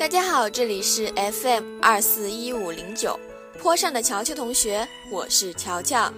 大家好，这里是 FM 二四一五零九，坡上的乔乔同学，我是乔乔。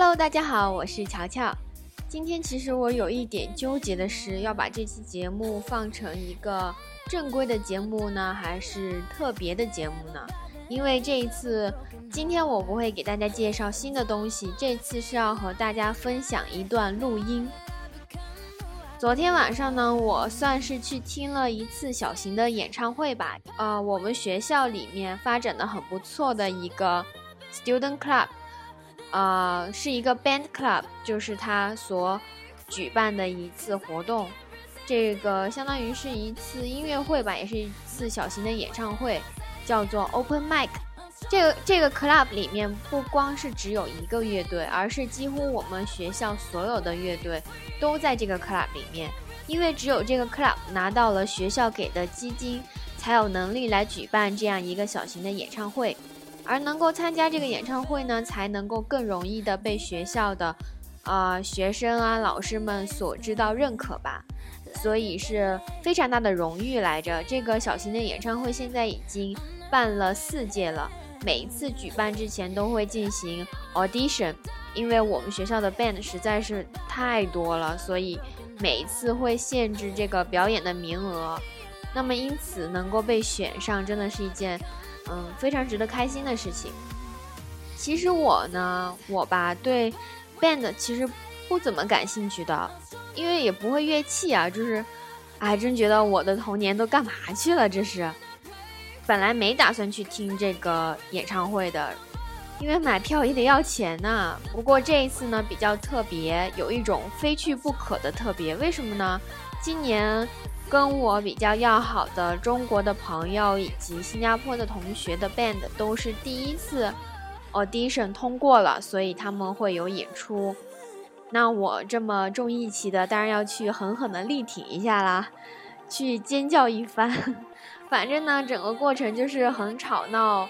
Hello，大家好，我是乔乔。今天其实我有一点纠结的是，要把这期节目放成一个正规的节目呢，还是特别的节目呢？因为这一次，今天我不会给大家介绍新的东西，这次是要和大家分享一段录音。昨天晚上呢，我算是去听了一次小型的演唱会吧。呃，我们学校里面发展的很不错的一个 student club，呃，是一个 band club，就是他所举办的一次活动。这个相当于是一次音乐会吧，也是一次小型的演唱会，叫做 open mic。这个这个 club 里面不光是只有一个乐队，而是几乎我们学校所有的乐队都在这个 club 里面。因为只有这个 club 拿到了学校给的基金，才有能力来举办这样一个小型的演唱会。而能够参加这个演唱会呢，才能够更容易的被学校的啊、学生啊老师们所知道认可吧。所以是非常大的荣誉来着。这个小型的演唱会现在已经办了四届了。每一次举办之前都会进行 audition，因为我们学校的 band 实在是太多了，所以每一次会限制这个表演的名额。那么因此能够被选上，真的是一件嗯非常值得开心的事情。其实我呢，我吧对 band 其实不怎么感兴趣的，因为也不会乐器啊，就是，哎，真觉得我的童年都干嘛去了？这是。本来没打算去听这个演唱会的，因为买票也得要钱呐。不过这一次呢比较特别，有一种非去不可的特别。为什么呢？今年跟我比较要好的中国的朋友以及新加坡的同学的 band 都是第一次 audition 通过了，所以他们会有演出。那我这么重义气的，当然要去狠狠的力挺一下啦，去尖叫一番。反正呢，整个过程就是很吵闹，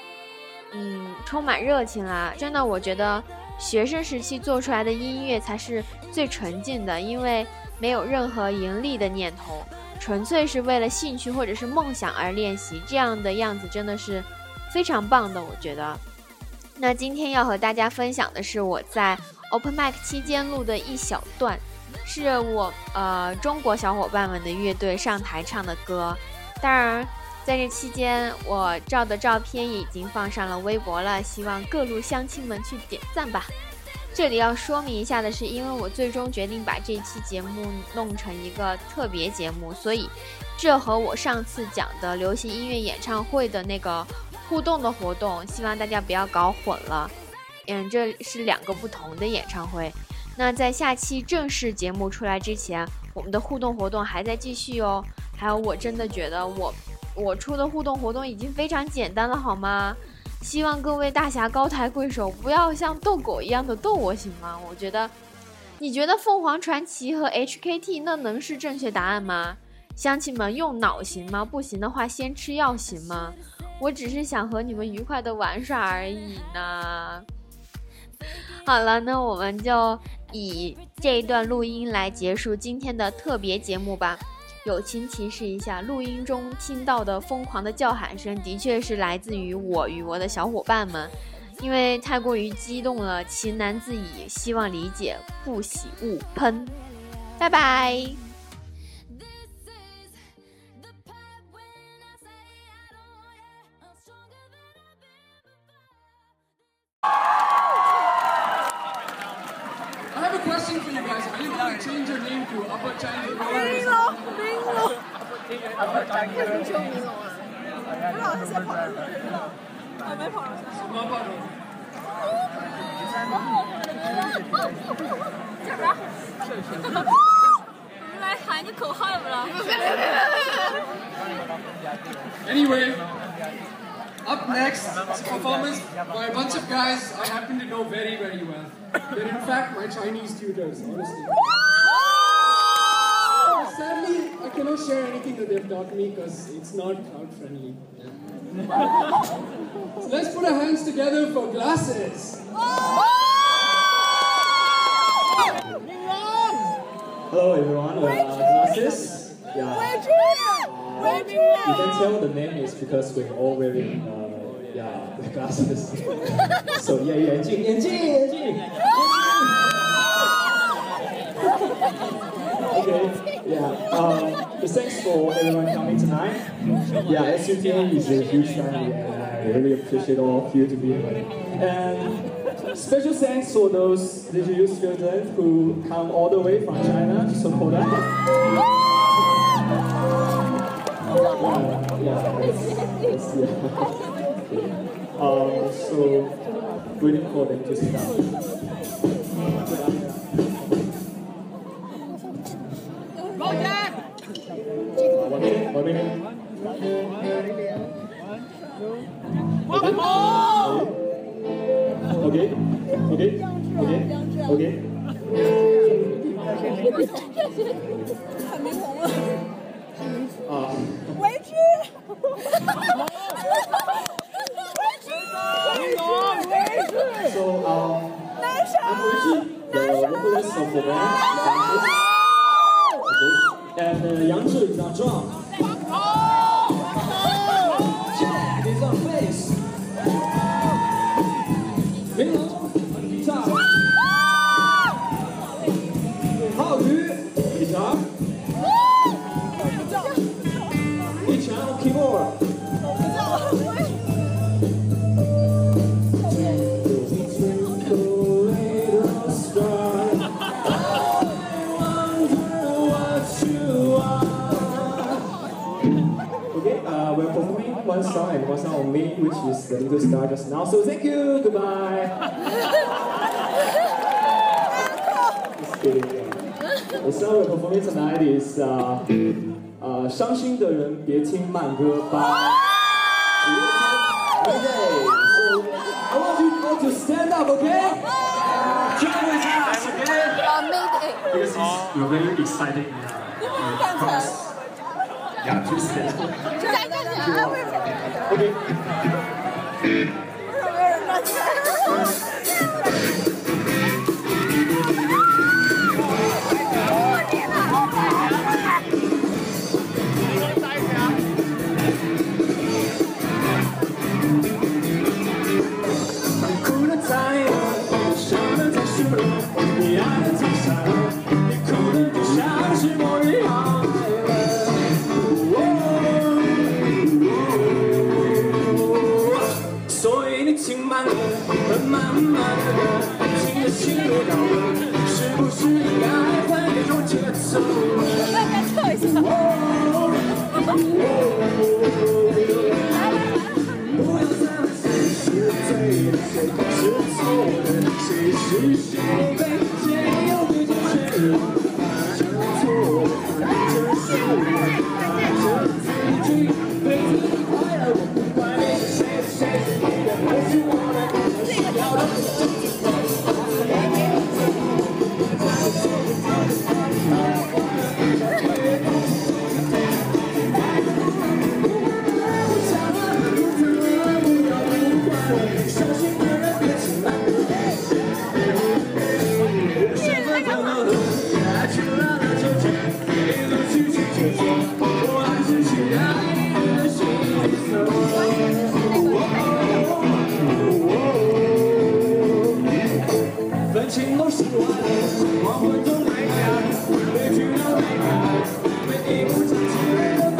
嗯，充满热情啦。真的，我觉得学生时期做出来的音乐才是最纯净的，因为没有任何盈利的念头，纯粹是为了兴趣或者是梦想而练习。这样的样子真的是非常棒的，我觉得。那今天要和大家分享的是我在 Open Mic 期间录的一小段，是我呃中国小伙伴们的乐队上台唱的歌，当然。在这期间，我照的照片也已经放上了微博了，希望各路乡亲们去点赞吧。这里要说明一下的是，因为我最终决定把这期节目弄成一个特别节目，所以这和我上次讲的流行音乐演唱会的那个互动的活动，希望大家不要搞混了。嗯，这是两个不同的演唱会。那在下期正式节目出来之前，我们的互动活动还在继续哦。还有，我真的觉得我。我出的互动活动已经非常简单了，好吗？希望各位大侠高抬贵手，不要像逗狗一样的逗我，行吗？我觉得，你觉得凤凰传奇和 HKT 那能是正确答案吗？乡亲们用脑行吗？不行的话先吃药行吗？我只是想和你们愉快的玩耍而已呢。好了，那我们就以这一段录音来结束今天的特别节目吧。友情提示一下，录音中听到的疯狂的叫喊声，的确是来自于我与我的小伙伴们，因为太过于激动了，情难自已，希望理解，不喜勿喷，拜拜。Anyway, up next is a performance by a bunch of guys I happen to know very, very well. They're in fact my Chinese tutors, honestly. Sadly, I cannot share anything that they've taught me because it's not crowd friendly. so let's put our hands together for glasses. Hello everyone, we are glasses. Yeah. You can tell the name is because we're all wearing uh, yeah glasses. so yeah, yeah, Yanjing, Yanjing, Yanjing. okay, yeah. Um, thanks for everyone coming tonight. Yeah, SUT is a huge family, and I really appreciate all of you to be here. And Special thanks for those DJU students who come all the way from China to support us. yeah. Um, so, waiting for them to sit down. Okay. Okay. Okay. Okay. okay. Vocalist of the band. And uh, Yang Zhi is drum. one song and one song only, which is The Little Star just now. So thank you, goodbye. Just kidding. The song we're performing tonight is uh, uh, 伤心的人别听慢歌 by Okay, so I want you all to stand up, okay? Join with us, okay? 啊，Mayday， Because it's, you're very exciting. Uh, 站起来， yeah, please stand up. 站站起来， 为什么？你听慢，慢慢的，听着心也到了，是不是该换一种节奏？大家跳一下。不要再问谁是对的，谁是错的，谁是谁被谁又对着谁，我的黄昏中来乐每一都在跳每一步的节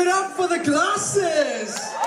it up for the glasses.